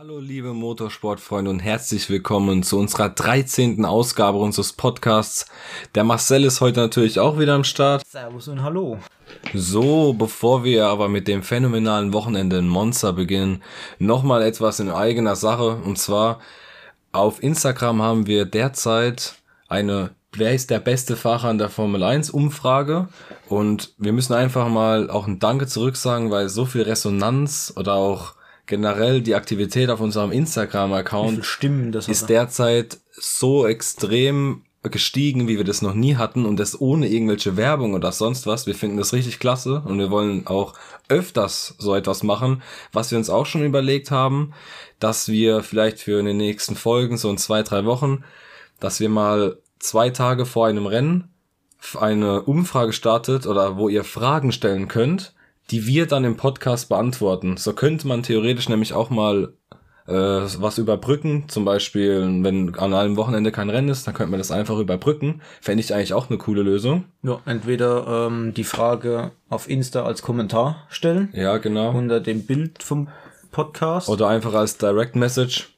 Hallo liebe Motorsportfreunde und herzlich willkommen zu unserer 13. Ausgabe unseres Podcasts. Der Marcel ist heute natürlich auch wieder am Start. Servus und Hallo. So, bevor wir aber mit dem phänomenalen Wochenende in Monza beginnen, nochmal etwas in eigener Sache. Und zwar auf Instagram haben wir derzeit eine Wer ist der beste Fahrer in der Formel 1 Umfrage? Und wir müssen einfach mal auch ein Danke zurücksagen, weil so viel Resonanz oder auch generell die Aktivität auf unserem Instagram-Account ist derzeit so extrem gestiegen, wie wir das noch nie hatten und das ohne irgendwelche Werbung oder sonst was. Wir finden das richtig klasse und wir wollen auch öfters so etwas machen, was wir uns auch schon überlegt haben, dass wir vielleicht für in den nächsten Folgen, so in zwei, drei Wochen, dass wir mal zwei Tage vor einem Rennen eine Umfrage startet oder wo ihr Fragen stellen könnt, die wir dann im Podcast beantworten. So könnte man theoretisch nämlich auch mal äh, was überbrücken. Zum Beispiel, wenn an einem Wochenende kein Rennen ist, dann könnte man das einfach überbrücken. Fände ich eigentlich auch eine coole Lösung. Ja, entweder ähm, die Frage auf Insta als Kommentar stellen. Ja, genau. Unter dem Bild vom Podcast. Oder einfach als Direct Message.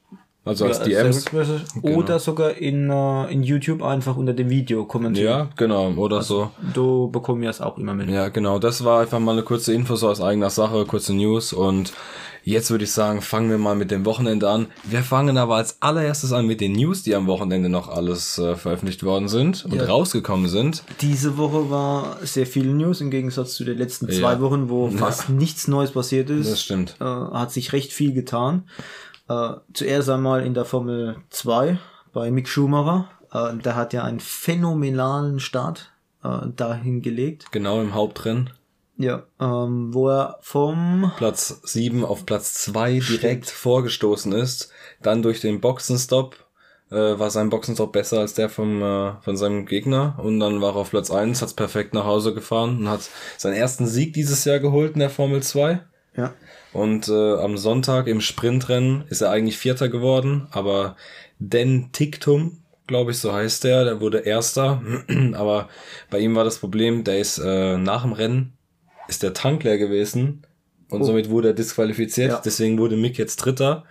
Also als Ja, DMs. Genau. Oder sogar in, äh, in YouTube einfach unter dem Video kommentieren. Ja, genau. Oder so. Du bekommst es auch immer mit. Ja, genau. Das war einfach mal eine kurze Info so aus eigener Sache, kurze News. Und jetzt würde ich sagen, fangen wir mal mit dem Wochenende an. Wir fangen aber als allererstes an mit den News, die am Wochenende noch alles äh, veröffentlicht worden sind und Ja. rausgekommen sind. Diese Woche war sehr viel News im Gegensatz zu den letzten zwei Ja. Wochen, wo fast nichts Neues passiert ist. Das stimmt. Äh, hat sich recht viel getan. Äh, zuerst einmal in der Formel 2 bei Mick Schumacher. Äh, der hat ja einen phänomenalen Start äh, dahin gelegt. Genau im Hauptrennen. Ja, ähm, wo er vom Platz 7 auf Platz 2 direkt vorgestoßen ist. Dann durch den Boxenstopp äh, war sein Boxenstopp besser als der vom, äh, von seinem Gegner. Und dann war er auf Platz 1, hat's perfekt nach Hause gefahren und hat seinen ersten Sieg dieses Jahr geholt in der Formel 2. ja, Und äh, am Sonntag im Sprintrennen ist er eigentlich Vierter geworden, aber Den Tiktum, glaube ich, so heißt der, der wurde Erster. aber bei ihm war das Problem, der ist äh, nach dem Rennen, ist der Tank leer gewesen und Oh. somit wurde er disqualifiziert. Ja. Deswegen wurde Mick jetzt Dritter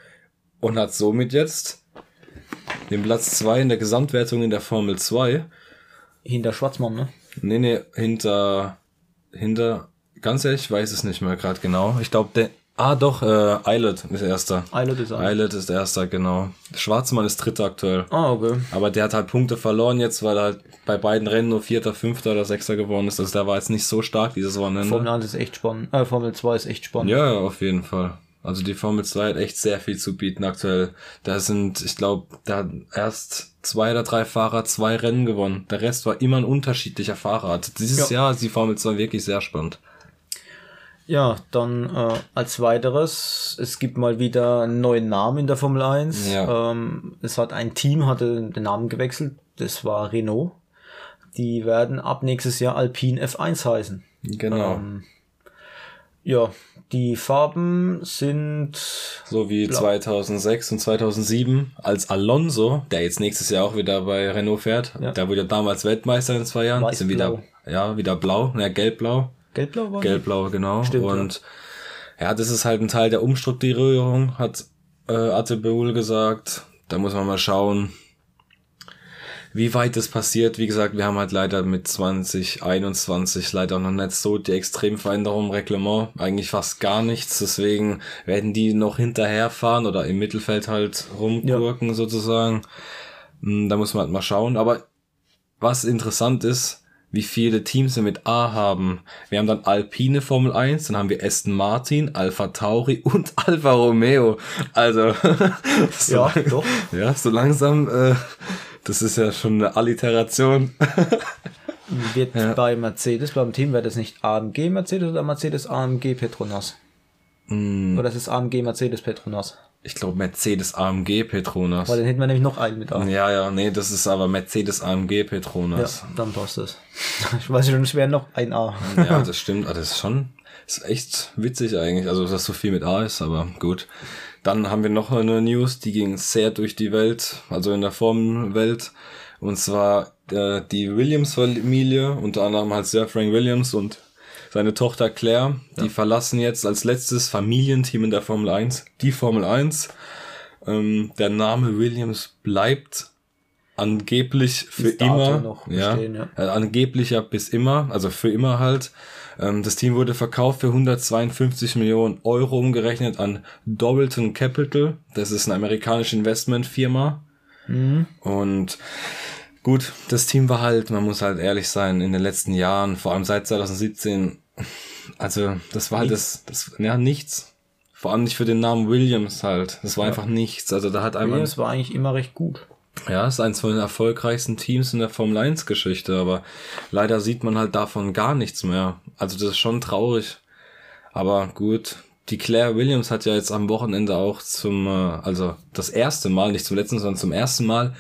und hat somit jetzt den Platz zwei in der Gesamtwertung in der Formel 2. hinter Schwarzmann, ne? Nee, nee, hinter, hinter, ganz ehrlich, ich weiß es nicht mehr gerade genau. Ich glaube, der, ah doch, äh, Eilert ist erster. Eilert ist ein. Eilert ist erster, genau. Schwarzmann ist dritter aktuell. Ah, okay. Aber der hat halt Punkte verloren jetzt, weil er halt bei beiden Rennen nur vierter, fünfter oder sechster geworden ist. Also der war jetzt nicht so stark dieses Formel Wochenende. 1 ist echt spannend. Äh, Formel 2 ist echt spannend. Ja, auf jeden Fall. Also die Formel 2 hat echt sehr viel zu bieten aktuell. Da sind, ich glaube, da hat erst zwei oder drei Fahrer zwei Rennen gewonnen. Der Rest war immer ein unterschiedlicher Fahrer. Also dieses Ja. Jahr ist die Formel 2 wirklich sehr spannend. Ja, dann äh, als weiteres, es gibt mal wieder einen neuen Namen in der Formel 1. Ja. Ähm, es hat ein Team hatte den Namen gewechselt, das war Renault. Die werden ab nächstes Jahr Alpine F1 heißen. Genau. Ähm, ja, die Farben sind So wie Blau. 2006 und 2007 als Alonso, der jetzt nächstes Jahr auch wieder bei Renault fährt. Ja. Der wurde damals Weltmeister in zwei Jahren. Weiß, sind wieder, blau. ja, wieder blau, ja, gelb-blau. Gelb-blau. war Gelb-blau, genau. Stimmt, und ja. das ist halt ein Teil der Umstrukturierung, hat äh, Ate Beul gesagt. Da muss man mal schauen, wie weit das passiert. Wie gesagt, wir haben halt leider mit 2021 leider noch nicht so die Extremveränderung im Reglement. Eigentlich fast gar nichts. Deswegen werden die noch hinterherfahren oder im Mittelfeld halt rumgurken sozusagen. Hm, Da muss man halt mal schauen. Aber was interessant ist, wie viele Teams wir mit A haben. Wir haben dann Alpine Formel 1, dann haben wir Aston Martin, Alpha Tauri und Alfa Romeo. Also, so, Ja, doch. ja, so langsam, äh, das ist ja schon eine Alliteration. Wird bei Mercedes, beim Team, wäre das nicht AMG Mercedes oder Mercedes AMG Petronas? Hm. Oder ist es AMG Mercedes Petronas? Ich glaube Mercedes AMG Petronas. Weil dann hätten wir nämlich noch einen mit A. Ja, ja, nee, das ist aber Mercedes AMG Ja, Petronas. dann passt das. Ich weiß schon, es wäre noch ein A. Ja, das stimmt. Ah, Das ist schon, ist echt witzig eigentlich. Also, dass so viel mit A ist, aber gut. Dann haben wir noch eine News, die ging sehr durch die Welt, also in der Formenwelt. Und zwar äh, die Williams-Familie, unter anderem halt Sir Frank Williams und seine Tochter Claire, die verlassen jetzt als letztes Familienteam in der Formel 1 die Formel 1. Ähm, der Name Williams bleibt angeblich für immer. ja, ja. äh, angeblich ja bis immer, also für immer halt. Ähm, das Team wurde verkauft für 152 Millionen Euro umgerechnet an Doubleton Capital. Das ist eine amerikanische Investmentfirma. Mhm. Und gut, das Team war halt, man muss halt ehrlich sein, in den letzten Jahren, vor allem seit 2017, also das war halt das, das, ja, nichts. Vor allem nicht für den Namen Williams halt. Das war einfach nichts. Also da hat einmal, Williams war eigentlich immer recht gut. ja, ist eins von den erfolgreichsten Teams in der Formel 1 Geschichte, aber leider sieht man halt davon gar nichts mehr. Also das ist schon traurig. Aber gut, die Claire Williams hat ja jetzt am Wochenende auch zum, äh, also das erste Mal, nicht zum letzten, sondern zum ersten Mal,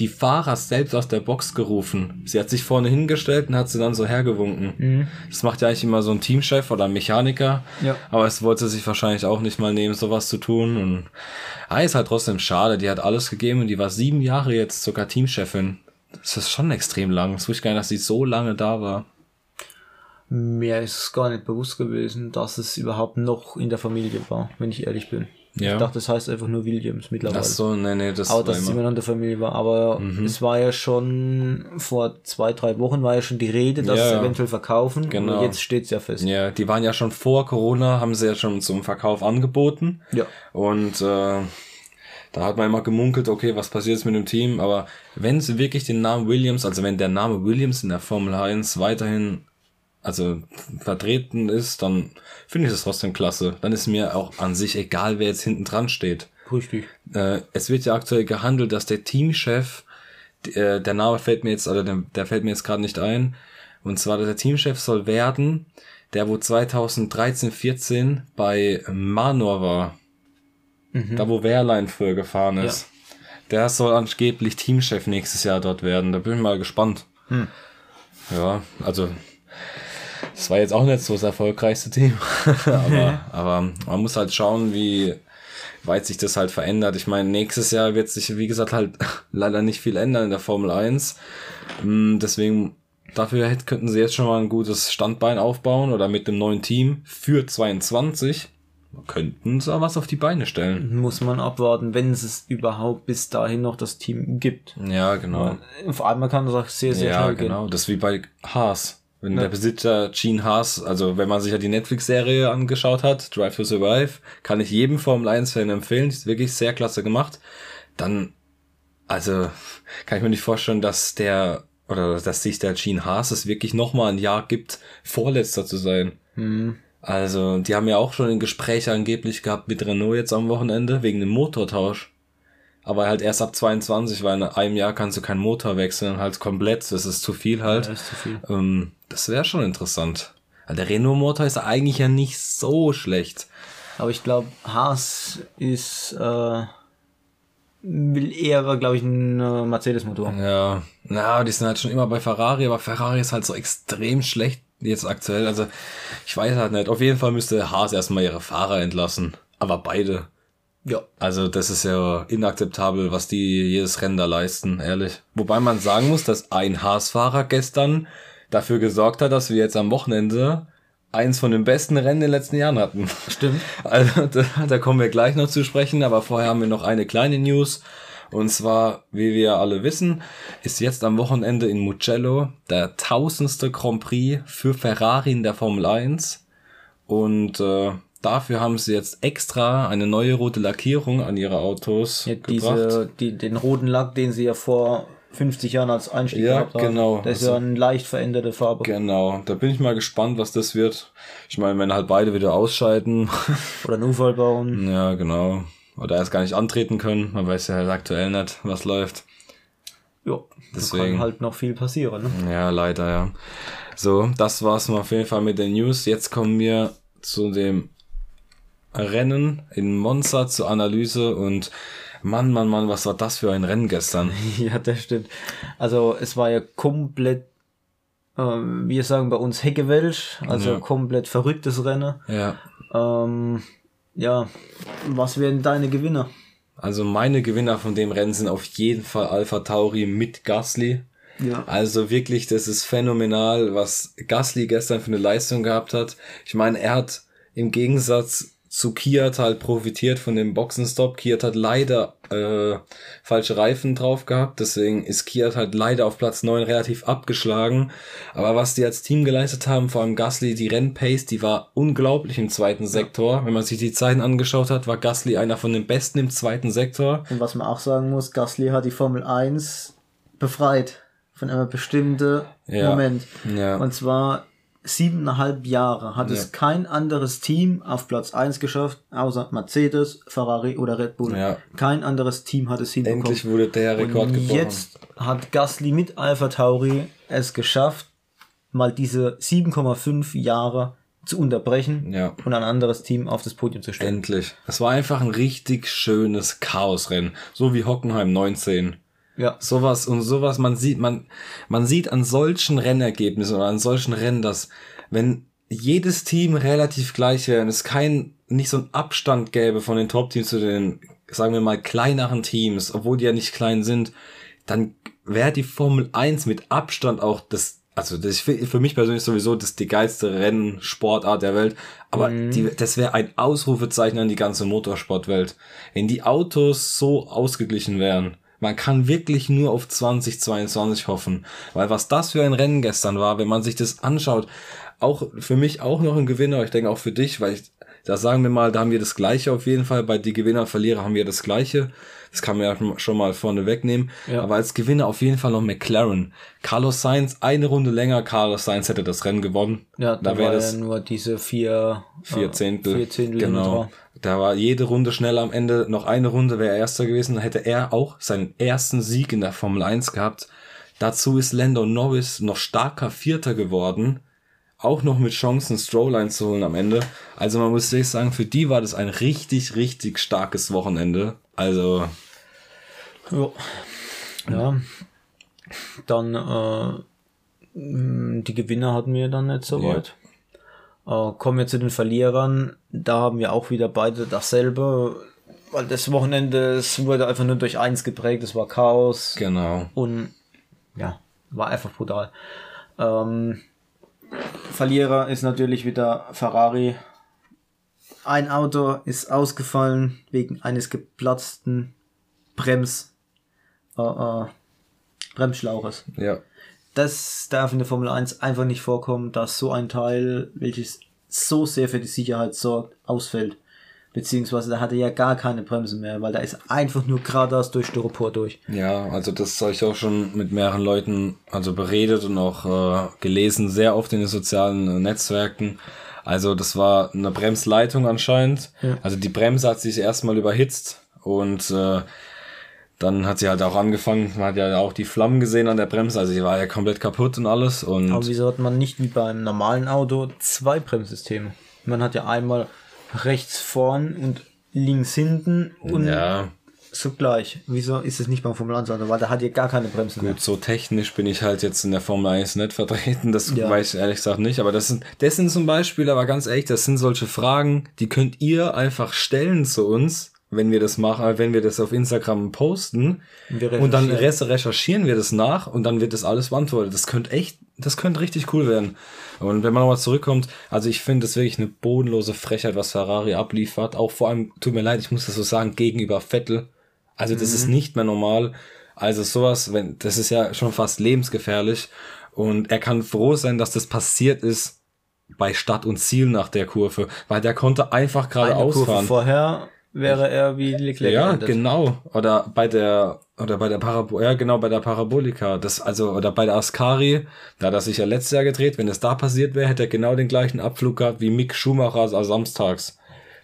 die Fahrer selbst aus der Box gerufen. Sie hat sich vorne hingestellt und hat sie dann so hergewunken. Das macht ja eigentlich immer so ein Teamchef oder ein Mechaniker. Ja. Aber es wollte sich wahrscheinlich auch nicht mal nehmen, sowas zu tun. Und ah, ist halt trotzdem schade. Die hat alles gegeben und die war sieben Jahre jetzt sogar Teamchefin. Das ist schon extrem lang. Das wusste ich gar nicht, dass sie so lange da war. Mir ist es gar nicht bewusst gewesen, dass es überhaupt noch in der Familie war, wenn ich ehrlich bin. Ja. Ich dachte, das heißt einfach nur Williams mittlerweile. Ach so, nee, nee, das Aber dass es immer. noch in der Familie war. Aber Mhm. es war ja schon vor zwei, drei Wochen war ja schon die Rede, dass Ja, sie eventuell verkaufen. Genau. Und jetzt steht's ja fest. Ja, die waren ja schon vor Corona, haben sie ja schon zum Verkauf angeboten. Ja. Und äh, da hat man immer gemunkelt, okay, was passiert jetzt mit dem Team? Aber wenn sie wirklich den Namen Williams, also wenn der Name Williams in der Formel 1 weiterhin also vertreten ist, dann finde ich das trotzdem klasse. Dann ist mir auch an sich egal, wer jetzt hinten dran steht. Richtig. Äh, es wird ja aktuell gehandelt, dass der Teamchef, d- äh, der Name fällt mir jetzt, oder der, der fällt mir jetzt gerade nicht ein, und zwar der Teamchef soll werden, der wo 2013, 14 bei Manor war. Da wo Wehrlein früher gefahren ist. Der soll angeblich Teamchef nächstes Jahr dort werden. Da bin ich mal gespannt. Ja, also das war jetzt auch nicht so das erfolgreichste Team. aber, aber man muss halt schauen, wie weit sich das halt verändert. Ich meine, nächstes Jahr wird sich, wie gesagt, halt leider nicht viel ändern in der Formel 1. Mm, Deswegen, dafür könnten sie jetzt schon mal ein gutes Standbein aufbauen oder mit dem neuen Team für 22 könnten sie was auf die Beine stellen. Muss man abwarten, wenn es überhaupt bis dahin noch das Team gibt. Ja, genau. Vor allem kann das auch sehr, sehr Ja, schnell genau. Das ist wie bei Haas. Wenn Ja. der Besitzer Gene Haas, also wenn man sich ja die Netflix-Serie angeschaut hat, Drive to Survive, kann ich jedem Formel 1-Fan empfehlen. Die ist wirklich sehr klasse gemacht. Dann, also, kann ich mir nicht vorstellen, dass der, oder dass sich der Gene Haas es wirklich nochmal ein Jahr gibt, Vorletzter zu sein. Also, die haben ja auch schon ein Gespräch angeblich gehabt mit Renault jetzt am Wochenende, wegen dem Motortausch. Aber halt erst ab 22, weil in einem Jahr kannst du keinen Motor wechseln, halt komplett, das ist zu viel halt. Ja, ist zu viel. Ähm, das wäre schon interessant. Der Renault-Motor ist eigentlich ja nicht so schlecht. Aber ich glaube, Haas ist, äh, will eher, glaube ich, ein äh, Mercedes-Motor. Ja, na, die sind halt schon immer bei Ferrari, aber Ferrari ist halt so extrem schlecht jetzt aktuell. Also, ich weiß halt nicht. Auf jeden Fall müsste Haas erstmal ihre Fahrer entlassen. Aber beide. Ja. Also, das ist ja inakzeptabel, was die jedes Rennen da leisten, ehrlich. Wobei man sagen muss, dass ein Haas-Fahrer gestern dafür gesorgt hat, dass wir jetzt am Wochenende eins von den besten Rennen in den letzten Jahren hatten. Stimmt. Also, da, da kommen wir gleich noch zu sprechen, aber vorher haben wir noch eine kleine News. Und zwar, wie wir alle wissen, ist jetzt am Wochenende in Mugello der tausendste Grand Prix für Ferrari in der Formel 1. Und äh, dafür haben sie jetzt extra eine neue rote Lackierung an ihre Autos Ja, gebracht. diese, die, den roten Lack, den sie ja vor 50 Jahren als Einstieg Ja, gehabt haben. genau. Das ist Also- ja eine leicht veränderte Farbe. Genau, da bin ich mal gespannt, was das wird. Ich meine, wenn halt beide wieder ausscheiden, Oder einen Unfall bauen. ja, genau. Oder erst gar nicht antreten können, man weiß ja halt aktuell nicht, was läuft. Ja, da Deswegen. kann halt noch viel passieren. Ne? Ja, leider, ja. So, das war's mal auf jeden Fall mit den News. Jetzt kommen wir zu dem Rennen in Monza zur Analyse und Mann, Mann, Mann, was war das für ein Rennen gestern? Ja, das stimmt. Also es war ja komplett, ähm, wir sagen bei uns Heckewelsch, also Ja. komplett verrücktes Rennen. Ja, Ähm, ja, was werden deine Gewinner? also meine Gewinner von dem Rennen sind auf jeden Fall Alpha Tauri mit Gasly. Ja. Also wirklich, das ist phänomenal, was Gasly gestern für eine Leistung gehabt hat. Ich meine, er hat im Gegensatz zu Kiat halt profitiert von dem Boxenstopp. Kiat hat leider äh, falsche Reifen drauf gehabt, deswegen ist Kiat halt leider auf Platz 9 relativ abgeschlagen. Aber was die als Team geleistet haben, vor allem Gasly, die Rennpace, die war unglaublich im zweiten Sektor. Wenn man sich die Zeiten angeschaut hat, war Gasly einer von den besten im zweiten Sektor. Und was man auch sagen muss, Gasly hat die Formel 1 befreit von einem bestimmten Ja. Moment. Ja. Und zwar siebeneinhalb Jahre hat Ja. es kein anderes Team auf Platz 1 geschafft, außer Mercedes, Ferrari oder Red Bull. Ja. Kein anderes Team hat es hinbekommen. Endlich wurde der Rekord Und gebrochen. jetzt hat Gasly mit Alpha Tauri es geschafft, mal diese 7,5 Jahre zu unterbrechen Ja. und ein anderes Team auf das Podium zu stellen. Endlich. Es war einfach ein richtig schönes Chaosrennen. So wie Hockenheim 19. Ja. Sowas und sowas, man sieht, man, man sieht an solchen Rennergebnissen oder an solchen Rennen, dass wenn jedes Team relativ gleich wäre und es kein, nicht so einen Abstand gäbe von den Top-Teams zu den, sagen wir mal, kleineren Teams, obwohl die ja nicht klein sind, dann wäre die Formel 1 mit Abstand auch das, also das ist für, für mich persönlich sowieso das die geilste Rennsportart der Welt. Aber die, das wäre ein Ausrufezeichen an die ganze Motorsportwelt. Wenn die Autos so ausgeglichen wären. Man kann wirklich nur auf 2022 hoffen. Weil was das für ein Rennen gestern war, wenn man sich das anschaut, auch für mich auch noch ein Gewinner, ich denke auch für dich, weil ich, da sagen wir mal, da haben wir das Gleiche auf jeden Fall. Bei die Gewinner und Verlierer haben wir das Gleiche. Das kann man ja schon mal vorne wegnehmen. Ja. Aber als Gewinner auf jeden Fall noch McLaren. Carlos Sainz, eine Runde länger, Carlos Sainz hätte das Rennen gewonnen. Ja, da, da wäre das ja nur diese vier, vier äh, Zehntel. Vier Zehntel genau. Da war jede Runde schneller am Ende. Noch eine Runde wäre er erster gewesen. Dann hätte er auch seinen ersten Sieg in der Formel 1 gehabt. Dazu ist Lando Norris noch starker Vierter geworden. Auch noch mit Chancen, Stroll einzuholen am Ende. Also man muss wirklich sagen, für die war das ein richtig, richtig starkes Wochenende. Also, Ja. ja. Dann äh, die Gewinner hatten wir dann nicht so Ja. weit. Äh, kommen wir zu den Verlierern. Da haben wir auch wieder beide dasselbe. Weil das Wochenende, es wurde einfach nur durch eins geprägt. Es war Chaos genau. und ja, war einfach brutal. Ähm, Verlierer ist natürlich wieder Ferrari. Ein Auto ist ausgefallen wegen eines geplatzten Brems, äh, äh, Bremsschlauches. Ja. Das darf in der Formel 1 einfach nicht vorkommen, dass so ein Teil, welches so sehr für die Sicherheit sorgt, ausfällt. Beziehungsweise da hat er ja gar keine Bremse mehr, weil da ist einfach nur geradeaus durch Styropor durch. Ja, also das habe ich auch schon mit mehreren Leuten also beredet und auch äh, gelesen, sehr oft in den sozialen äh, Netzwerken. Also das war eine Bremsleitung anscheinend. Also die Bremse hat sich erstmal überhitzt und äh, dann hat sie halt auch angefangen, man hat ja auch die Flammen gesehen an der Bremse, also die war ja komplett kaputt und alles und Aber wieso hat man nicht wie beim normalen Auto zwei Bremssysteme? Man hat ja einmal rechts vorn und links hinten und ja, so gleich. Wieso ist es nicht beim Formel 1 Auto? Weil da hat ja gar keine Bremsen mehr. Gut, so technisch bin ich halt jetzt in der Formel 1 nicht vertreten, das Ja. weiß ich ehrlich gesagt nicht, aber das sind, das sind zum Beispiel, aber ganz ehrlich, das sind solche Fragen, die könnt ihr einfach stellen zu uns, wenn wir das machen, wenn wir das auf Instagram posten und dann recherchieren wir das nach und dann wird das alles beantwortet. Das könnte echt, das könnte richtig cool werden. Und wenn man nochmal zurückkommt, also ich finde das wirklich eine bodenlose Frechheit, was Ferrari abliefert. Auch vor allem, tut mir leid, ich muss das so sagen, gegenüber Vettel. Also das ist nicht mehr normal. Also sowas, wenn, das ist ja schon fast lebensgefährlich. Und er kann froh sein, dass das passiert ist bei Stadt und Ziel nach der Kurve, weil der konnte einfach gerade Eine Kurve ausfahren. vorher wäre er wie Leclerc. Ja, geendet. genau. Oder bei der oder bei der Parabo ja genau bei der Parabolika, das also oder bei der Ascari, da hat er sich ja letztes Jahr gedreht, wenn es da passiert wäre, hätte er genau den gleichen Abflug gehabt wie Mick Schumacher also samstags.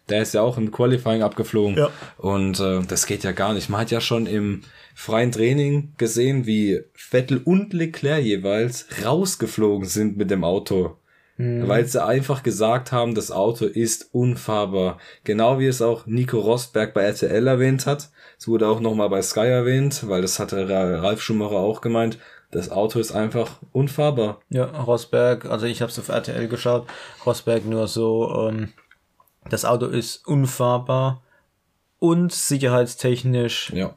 Der ist ja auch im Qualifying abgeflogen. Ja. Und äh, das geht ja gar nicht. Man hat ja schon im freien Training gesehen, wie Vettel und Leclerc jeweils rausgeflogen sind mit dem Auto. Weil sie einfach gesagt haben, das Auto ist unfahrbar. Genau wie es auch Nico Rosberg bei RTL erwähnt hat. Es wurde auch nochmal bei Sky erwähnt, weil das hatte Ra- Ralf Schumacher auch gemeint. Das Auto ist einfach unfahrbar. Ja, Rosberg, also ich habe es auf RTL geschaut. Rosberg nur so, ähm, das Auto ist unfahrbar und sicherheitstechnisch Ja.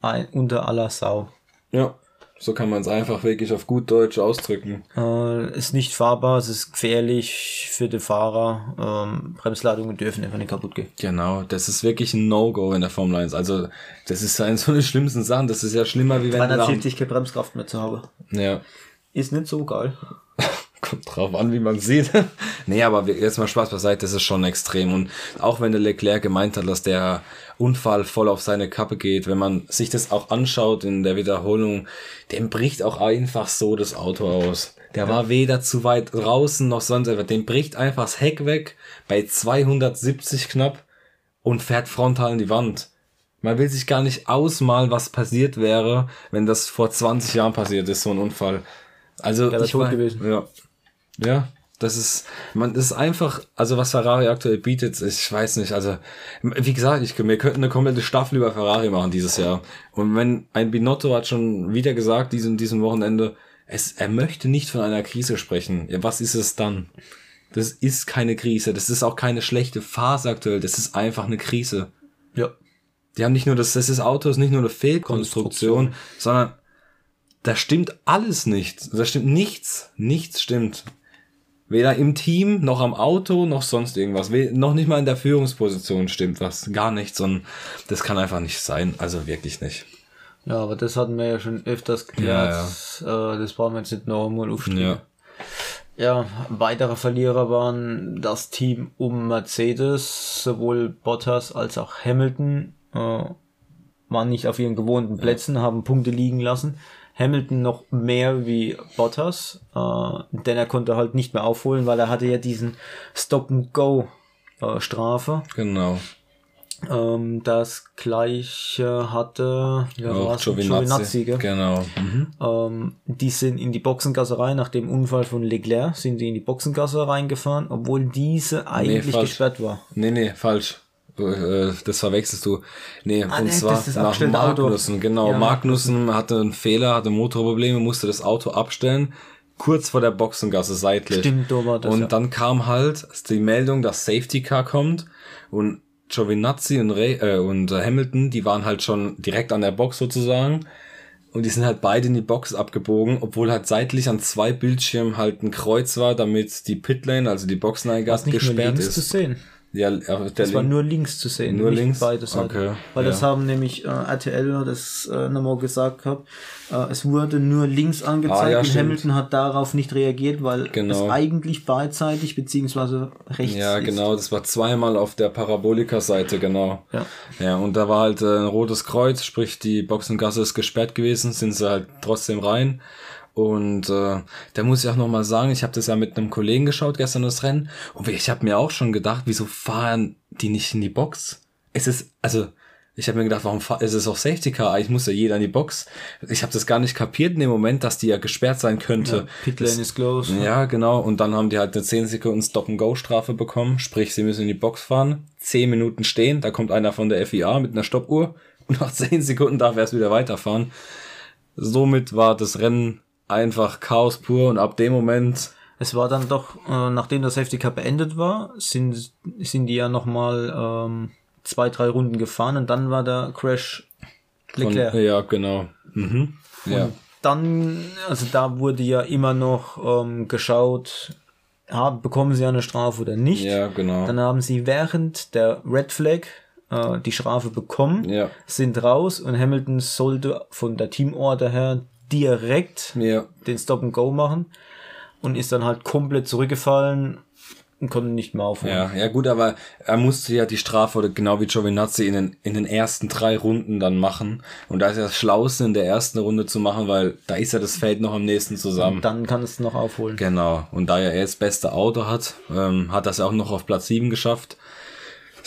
ein, unter aller Sau. Ja. So kann man es einfach wirklich auf gut Deutsch ausdrücken. Äh, ist nicht fahrbar, es ist gefährlich für den Fahrer. Ähm, Bremsladungen dürfen einfach nicht kaputt gehen. Genau, das ist wirklich ein No-Go in der Formel 1. Also, das ist eine so eine schlimmsten Sachen. Das ist ja schlimmer, wie wenn du nach, 370 keine Bremskraft mehr zu haben. Ja. Ist nicht so geil. Kommt drauf an, wie man sieht. nee, aber jetzt mal Spaß beiseite, das ist schon extrem. Und auch wenn der Leclerc gemeint hat, dass der Unfall voll auf seine Kappe geht, wenn man sich das auch anschaut in der Wiederholung, dem bricht auch einfach so das Auto aus. Der war weder zu weit draußen noch sonst etwas. Dem bricht einfach das Heck weg bei 270 knapp und fährt frontal in die Wand. Man will sich gar nicht ausmalen, was passiert wäre, wenn das vor 20 Jahren passiert ist, so ein Unfall. Also, wär ich war- gewesen. Ja. Ja, das ist, man, das ist einfach, also was Ferrari aktuell bietet, ich weiß nicht, also, wie gesagt, ich, wir könnten eine komplette Staffel über Ferrari machen dieses Jahr. Und wenn ein Binotto hat schon wieder gesagt, diesen, diesem Wochenende, es, er möchte nicht von einer Krise sprechen. Ja, was ist es dann? Das ist keine Krise. Das ist auch keine schlechte Phase aktuell. Das ist einfach eine Krise. Ja. Die haben nicht nur das, das ist Auto ist nicht nur eine Fehlkonstruktion, sondern da stimmt alles nicht. Da stimmt nichts. Nichts stimmt. Weder im Team, noch am Auto, noch sonst irgendwas. Noch nicht mal in der Führungsposition stimmt was. Gar nichts. Und das kann einfach nicht sein. Also wirklich nicht. Ja, aber das hatten wir ja schon öfters geklärt. Äh, das brauchen wir jetzt nicht noch einmal aufstehen. Ja. Ja, weitere Verlierer waren das Team um Mercedes, sowohl Bottas als auch Hamilton äh, waren nicht auf ihren gewohnten Plätzen, haben Punkte liegen lassen. Hamilton noch mehr wie Bottas, äh, denn er konnte halt nicht mehr aufholen, weil er hatte ja diesen Stop-and-Go-Strafe. Genau. Ähm, das gleiche hatte ja, Auch war's? Giovinazzi. gell? Genau. Mhm. Ähm, die sind in die Boxengasse rein, nach dem Unfall von Leclerc sind die in die Boxengasse reingefahren, obwohl diese eigentlich falsch. gesperrt war. Nee, nee, falsch. Äh, Das verwechselst du. Nee, und Ah, nee, zwar nach abgestellte Auto. Magnussen. Genau, Ja, Magnussen hatte einen Fehler, hatte Motorprobleme, musste das Auto abstellen. Kurz vor der Boxengasse seitlich. Stimmt, war das, Und ja. dann kam halt die Meldung, dass Safety Car kommt und Giovinazzi und, Ray, äh, und Hamilton, die waren halt schon direkt an der Box sozusagen. Und die sind halt beide in die Box abgebogen, obwohl halt seitlich an zwei Bildschirmen halt ein Kreuz war, damit die Pitlane, also die nur gesperrt ist. zu sehen. Ja, auf der Das war nur links zu sehen, Nur nicht links? beide Seiten. Okay, Weil das ja. haben nämlich äh, RTL das äh, nochmal gesagt gehabt. Äh, es wurde nur links angezeigt Ah, ja, und stimmt. Hamilton hat darauf nicht reagiert, weil Genau. es eigentlich beidseitig beziehungsweise rechts Ja, ist. genau, das war zweimal auf der Parabolika-Seite, genau. Ja. Ja, und da war halt äh, ein rotes Kreuz, sprich die Boxengasse ist gesperrt gewesen, sind sie halt trotzdem rein. Und äh, da muss ich auch nochmal sagen, ich habe das ja mit einem Kollegen geschaut gestern das Rennen und ich habe mir auch schon gedacht, wieso fahren die nicht in die Box? Es ist, also ich habe mir gedacht, warum fahr, es ist auch Safety Car, eigentlich muss ja jeder in die Box. Ich habe das gar nicht kapiert in dem Moment, dass die ja gesperrt sein könnte. Pitlane is closed. Ja, genau. Und dann haben die halt eine 10 Sekunden Stop-and-Go-Strafe bekommen. Sprich, sie müssen in die Box fahren, 10 Minuten stehen, da kommt einer von der FIA mit einer Stoppuhr und nach 10 Sekunden darf er erst wieder weiterfahren. Somit war das Rennen einfach Chaos pur und ab dem Moment, Es war dann doch, äh, nachdem das Safety Cup beendet war, sind, sind die ja nochmal ähm, zwei, drei Runden gefahren und dann war der Crash von, Leclerc. ja, genau. Mhm. Ja. Dann, also da wurde ja immer noch ähm, geschaut, ja, bekommen sie eine Strafe oder nicht. ja, genau. Dann haben sie während der Red Flag äh, die Strafe bekommen, Ja. sind raus und Hamilton sollte von der Teamorder her direkt Ja, den Stop and Go machen und ist dann halt komplett zurückgefallen und konnte nicht mehr aufholen. Ja, ja gut, aber er musste ja die Strafe oder genau wie Giovinazzi in den, in den ersten drei Runden dann machen. Und da ist ja das Schlauste in der ersten Runde zu machen, weil da ist ja das Feld noch am nächsten zusammen. Und dann kann es noch aufholen. Genau. Und da ja er das beste Auto hat, ähm, hat das ja auch noch auf Platz 7 geschafft.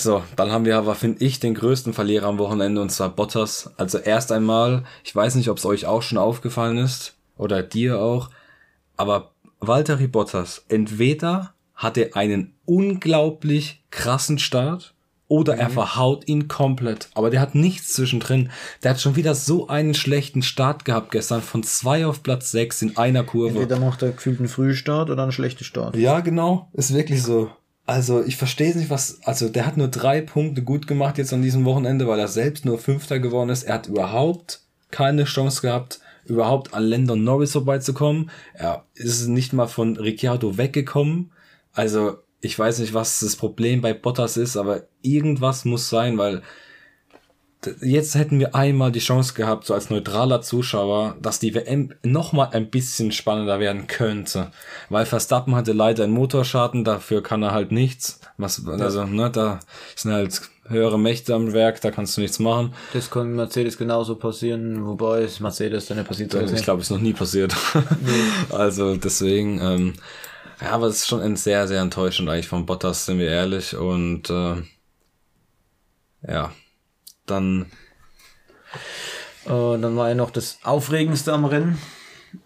So, dann haben wir aber, finde ich, den größten Verlierer am Wochenende und zwar Bottas. Also erst einmal, ich weiß nicht, ob es euch auch schon aufgefallen ist oder dir auch, aber Valtteri Bottas, entweder hat er einen unglaublich krassen Start oder er verhaut ihn komplett. Aber der hat nichts zwischendrin. Der hat schon wieder so einen schlechten Start gehabt gestern von zwei auf Platz sechs in einer Kurve. Entweder macht er gefühlt einen Frühstart oder einen schlechten Start. Ja, genau. Ist wirklich so. Also ich verstehe nicht, was. Also der hat nur drei Punkte gut gemacht jetzt an diesem Wochenende, weil er selbst nur Fünfter geworden ist. Er hat überhaupt keine Chance gehabt, überhaupt an Landon Norris vorbeizukommen. Er ist nicht mal von Ricciardo weggekommen. Also ich weiß nicht, was das Problem bei Bottas ist, aber irgendwas muss sein, weil jetzt hätten wir einmal die Chance gehabt, so als neutraler Zuschauer, dass die WM noch mal ein bisschen spannender werden könnte. Weil Verstappen hatte leider einen Motorschaden, dafür kann er halt nichts. Was, also, ne, da sind halt höhere Mächte am Werk, da kannst du nichts machen. Das kann Mercedes genauso passieren, wobei es Mercedes dann nicht passiert. Also ich glaube, es ist noch nie passiert. also deswegen, ähm, ja, aber es ist schon ein sehr, sehr enttäuschend eigentlich von Bottas, sind wir ehrlich. Und äh, ja, dann Äh, dann war ja noch das Aufregendste am Rennen.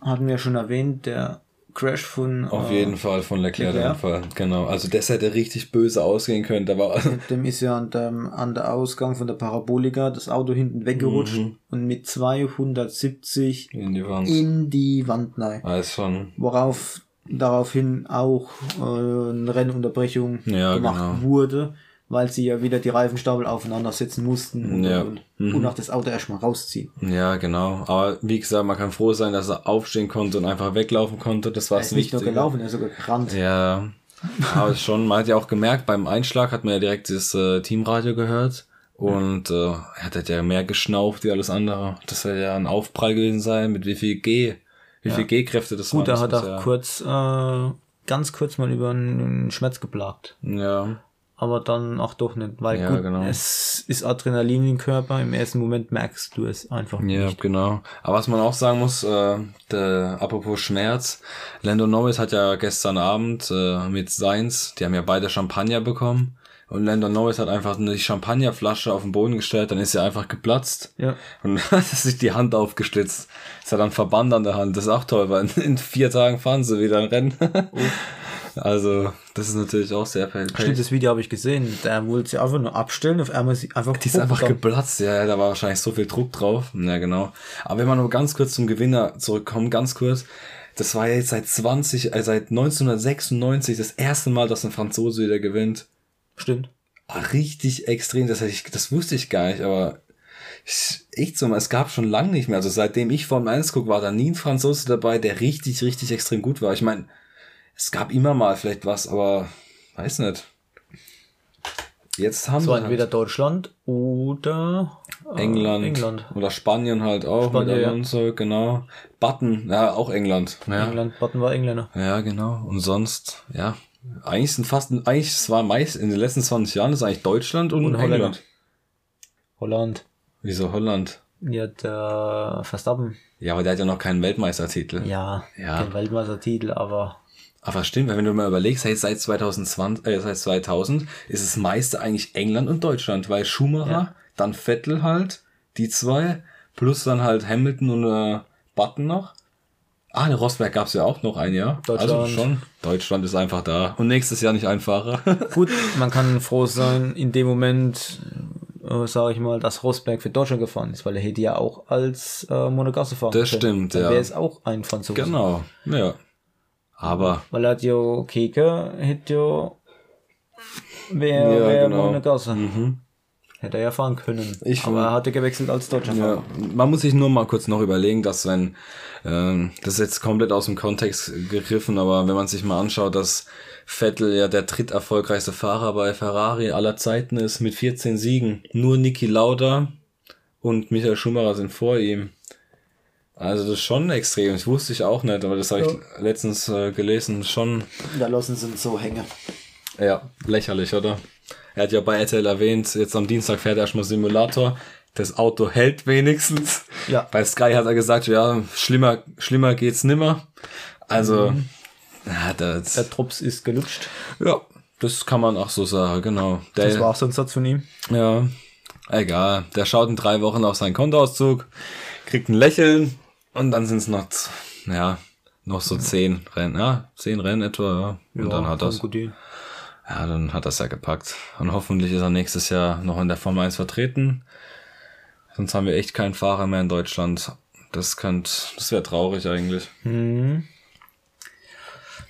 Hatten wir schon erwähnt, der Crash von auf äh, jeden Fall von Leclerc der Leclerc. Unfall. Genau, also das hätte richtig böse ausgehen können. Da war Dem ist ja an, dem, an der Ausgang von der Parabolika das Auto hinten weggerutscht und mit 270 in die Wand. in die Wand rein. Weiß schon. Worauf daraufhin auch äh, eine Rennunterbrechung Ja, gemacht genau. wurde, weil sie ja wieder die Reifenstapel aufeinander setzen mussten und, Ja. und, und auch das Auto erstmal rausziehen. Ja, genau. Aber wie gesagt, man kann froh sein, dass er aufstehen konnte und einfach weglaufen konnte. Das war Er das ist nicht nur gelaufen, er ist sogar gerannt. Ja, aber schon, man hat ja auch gemerkt, beim Einschlag hat man ja direkt das äh, Teamradio gehört und äh, er hat ja mehr geschnauft wie alles andere. Das soll ja ein Aufprall gewesen sein, mit wie viel G, wie viel G-Kräfte das Gut, waren. er hat auch ja, kurz, äh, ganz kurz mal über einen Schmerz geplagt. Ja, Aber dann auch doch nicht, weil Ja, gut, genau. es ist Adrenalin im Körper, im ersten Moment merkst du es einfach ja, nicht. genau. Aber was man auch sagen muss, äh, der, apropos Schmerz, Lando Norris hat ja gestern Abend äh, mit Sainz, die haben ja beide Champagner bekommen. Und Lando Norris hat einfach eine Champagnerflasche auf den Boden gestellt, dann ist sie einfach geplatzt. Ja. Und hat sich die Hand aufgestützt. Es hat dann Verband an der Hand. Das ist auch toll, weil in vier Tagen fahren sie wieder ein Rennen. Also, das ist natürlich auch sehr Stimmt, peinlich. das Video habe ich gesehen. Der wollte sie einfach nur abstellen, auf einmal sie einfach Die ist einfach hochgegangen. geplatzt, ja, da war wahrscheinlich so viel Druck drauf. Ja, genau. Aber wenn wir nur ganz kurz zum Gewinner zurückkommen, ganz kurz. Das war ja jetzt seit 20, äh, seit 1996 das erste Mal, dass ein Franzose wieder gewinnt. Stimmt. Ah, Richtig extrem, das, ich, das wusste ich gar nicht, aber ich- echt so, es gab schon lange nicht mehr. Also seitdem ich Formel 1 gucke, war da nie ein Franzose dabei, der richtig, richtig extrem gut war. Ich meine, es gab immer mal vielleicht was, aber weiß nicht. Jetzt haben So wir entweder Deutschland oder äh, England, England. oder Spanien halt auch Spanien, mit ja. Alonso, genau. Button, ja, auch England. Ja. England, Button war Engländer. ja, genau. Und sonst, ja, eigentlich sind fast, eigentlich es war meist in den letzten 20 Jahren ist eigentlich Deutschland und, Und Holländer. England. Holland. Wieso Holland? Ja, der Verstappen. Ja, aber der hat ja noch keinen Weltmeistertitel. Ja, Ja. den Weltmeistertitel, aber Aber stimmt, wenn du mal überlegst, hey, seit 2020, äh, seit 2000 ist das meiste eigentlich England und Deutschland, weil Schumacher, Ja. dann Vettel halt, die zwei, plus dann halt Hamilton und äh, Button noch. Ah, der Rosberg gab's ja auch noch ein Jahr. Also Deutschland. schon. Deutschland ist einfach da. Und nächstes Jahr nicht einfacher. gut, man kann froh sein, in dem Moment, äh, sage ich mal, dass Rosberg für Deutschland gefahren ist, weil er hätte ja auch als äh, Monegasse fahren Das stimmt, Dann ja. wäre es auch ein Franzose. genau. Ja. Aber Weil er hat ja Keke, hätte ja, wäre Ja, wär genau. Monegasse. Hätte er ja fahren können. Ich aber er hatte gewechselt als deutscher Ja, man muss sich nur mal kurz noch überlegen, dass wenn, ähm, das ist jetzt komplett aus dem Kontext gegriffen, aber wenn man sich mal anschaut, dass Vettel ja der dritterfolgreichste Fahrer bei Ferrari aller Zeiten ist mit 14 Siegen. Nur Niki Lauda und Michael Schumacher sind vor ihm. Also das ist schon extrem. Das wusste ich auch nicht, aber das habe ich letztens äh, gelesen. Schon, Da lassen sie ihn so hängen. Ja, lächerlich, oder? Er hat ja bei RTL erwähnt, jetzt am Dienstag fährt er erstmal Simulator. Das Auto hält wenigstens. Ja. Bei Sky hat er gesagt, ja, schlimmer, schlimmer geht's nimmer. Also, ja, das, Der Drops ist gelutscht. ja, das kann man auch so sagen, genau. Der, Das war auch so ein Satz von ihm. Ja, egal. Der schaut in drei Wochen auf seinen Kontoauszug, kriegt ein Lächeln und dann sind es noch, ja, noch so zehn Rennen, ja, zehn Rennen etwa, ja. Und dann hat das, ja, dann hat das ja gepackt. Und hoffentlich ist er nächstes Jahr noch in der Formel 1 vertreten. Sonst haben wir echt keinen Fahrer mehr in Deutschland. Das könnte, das wäre traurig eigentlich.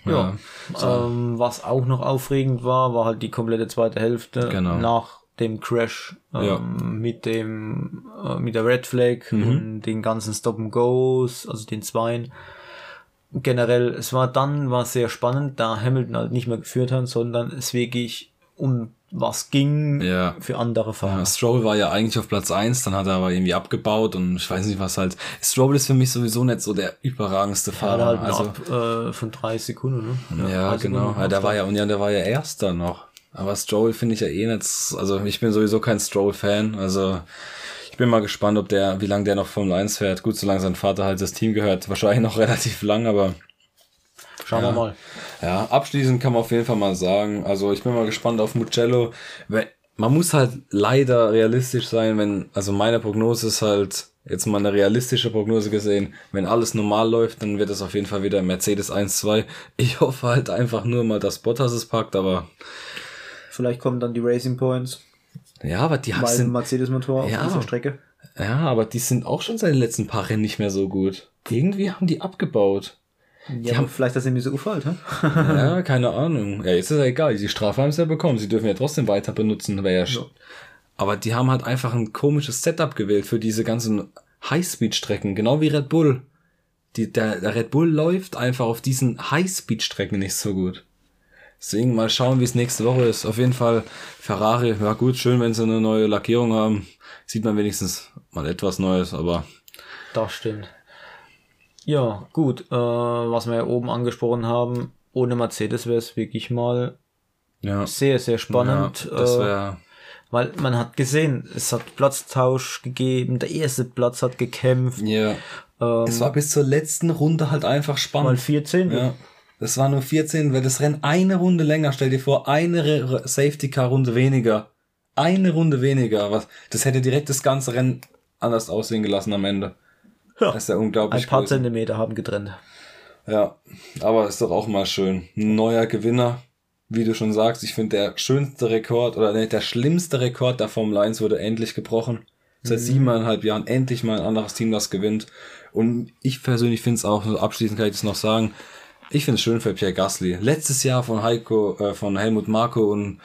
Ja. Ähm, was auch noch aufregend war, war halt die komplette zweite Hälfte Genau. nach dem Crash ähm, Ja. mit dem äh, mit der Red Flag und den ganzen Stop and Goes, also den Zweien. Generell, es war dann war sehr spannend, da Hamilton halt nicht mehr geführt hat, sondern es wirklich um was ging Ja. für andere Fahrer. Ja, Stroll war ja eigentlich auf Platz eins, dann hat er aber irgendwie abgebaut und ich weiß nicht, was halt. Stroll ist für mich sowieso nicht so der überragendste Hat Fahrer. halt also, ab äh, von drei Sekunden, ne? Ja, genau. Sekunden Ja, der war ja, und ja, der war ja erster noch. Aber Stroll finde ich ja eh nicht, also ich bin sowieso kein Stroll-Fan, also ich bin mal gespannt, ob der, wie lange der noch Formel 1 fährt. Gut, solange sein Vater halt das Team gehört, wahrscheinlich noch relativ lang, aber Schauen wir mal. ja, abschließend kann man auf jeden Fall mal sagen, also ich bin mal gespannt auf Mugello. Man muss halt leider realistisch sein, wenn, also meine Prognose ist halt, jetzt mal eine realistische Prognose gesehen, wenn alles normal läuft, dann wird es auf jeden Fall wieder Mercedes 1-2. Ich hoffe halt einfach nur mal, dass Bottas es packt, aber Vielleicht kommen dann die Racing Points, ja, aber die weil ein Mercedes-Motor auf Ja. dieser Strecke. ja, aber die sind auch schon seit den letzten paar Rennen nicht mehr so gut. Irgendwie haben die abgebaut. Ja, aber vielleicht, dass er mir so gefällt, hä? Ja, keine Ahnung. Ja, jetzt ist ja egal. Die Strafe haben sie ja bekommen. Sie dürfen ja trotzdem weiter benutzen. Wäre ja, sch- Aber die haben halt einfach ein komisches Setup gewählt für diese ganzen Highspeed-Strecken. Genau wie Red Bull. Die, der, der Red Bull läuft einfach auf diesen Highspeed-Strecken nicht so gut. Deswegen mal schauen, wie es nächste Woche ist. Auf jeden Fall Ferrari. Ja gut, schön, wenn sie eine neue Lackierung haben. Sieht man wenigstens mal etwas Neues, aber Das stimmt. Ja, gut. Äh, was wir ja oben angesprochen haben, ohne Mercedes wäre es wirklich mal ja. sehr, sehr spannend. ja das äh, wäre weil man hat gesehen, es hat Platztausch gegeben, der erste Platz hat gekämpft, ja. ähm, Es war bis zur letzten Runde halt einfach spannend. mal 14. Ja. Das war nur 14, weil das Rennen eine Runde länger. Stell dir vor, eine Safety Car Runde weniger. Eine Runde weniger. Was? Das hätte direkt das ganze Rennen anders aussehen gelassen am Ende. Ja. Das ist ja unglaublich. Ein paar gewesen. Zentimeter haben getrennt. Ja, aber ist doch auch mal schön. Ein neuer Gewinner. Wie du schon sagst, ich finde der schönste Rekord oder nee, der schlimmste Rekord der Formel 1 wurde endlich gebrochen. Seit siebeneinhalb Jahren endlich mal ein anderes Team, das gewinnt. Und ich persönlich finde es auch, abschließend kann ich das noch sagen, ich finde es schön für Pierre Gasly. Letztes Jahr von Heiko, äh, von Helmut Marko und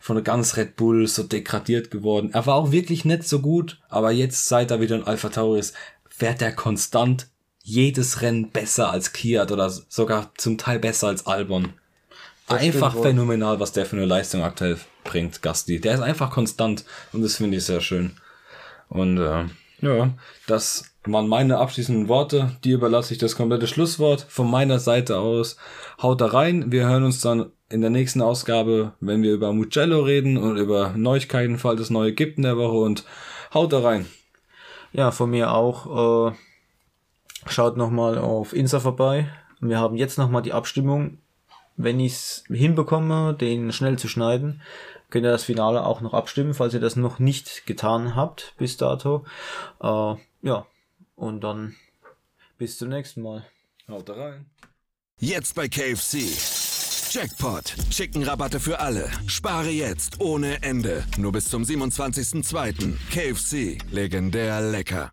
von ganz Red Bull so degradiert geworden. Er war auch wirklich nicht so gut, aber jetzt, seit er wieder in Alpha Tauri ist, fährt er konstant jedes Rennen besser als Kiat oder sogar zum Teil besser als Albon. Einfach stimmt wohl. phänomenal, was der für eine Leistung aktuell bringt, Gasly. Der ist einfach konstant und das finde ich sehr schön. Und äh, ja, das waren meine abschließenden Worte. Die überlasse ich das komplette Schlusswort von meiner Seite aus. Haut da rein. Wir hören uns dann in der nächsten Ausgabe, wenn wir über Mugello reden und über Neuigkeiten, falls es neue gibt in der Woche. Und haut da rein. Ja, von mir auch. Äh, schaut nochmal auf Insta vorbei. Wir haben jetzt nochmal die Abstimmung. Wenn ich es hinbekomme, den schnell zu schneiden, könnt ihr das Finale auch noch abstimmen, falls ihr das noch nicht getan habt bis dato. Äh, ja, und dann bis zum nächsten Mal. Haut da rein. Jetzt bei KFC. Jackpot. Chicken-Rabatte für alle. Spare jetzt ohne Ende. Nur bis zum 27.02. KFC. Legendär lecker.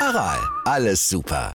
Aral, alles super.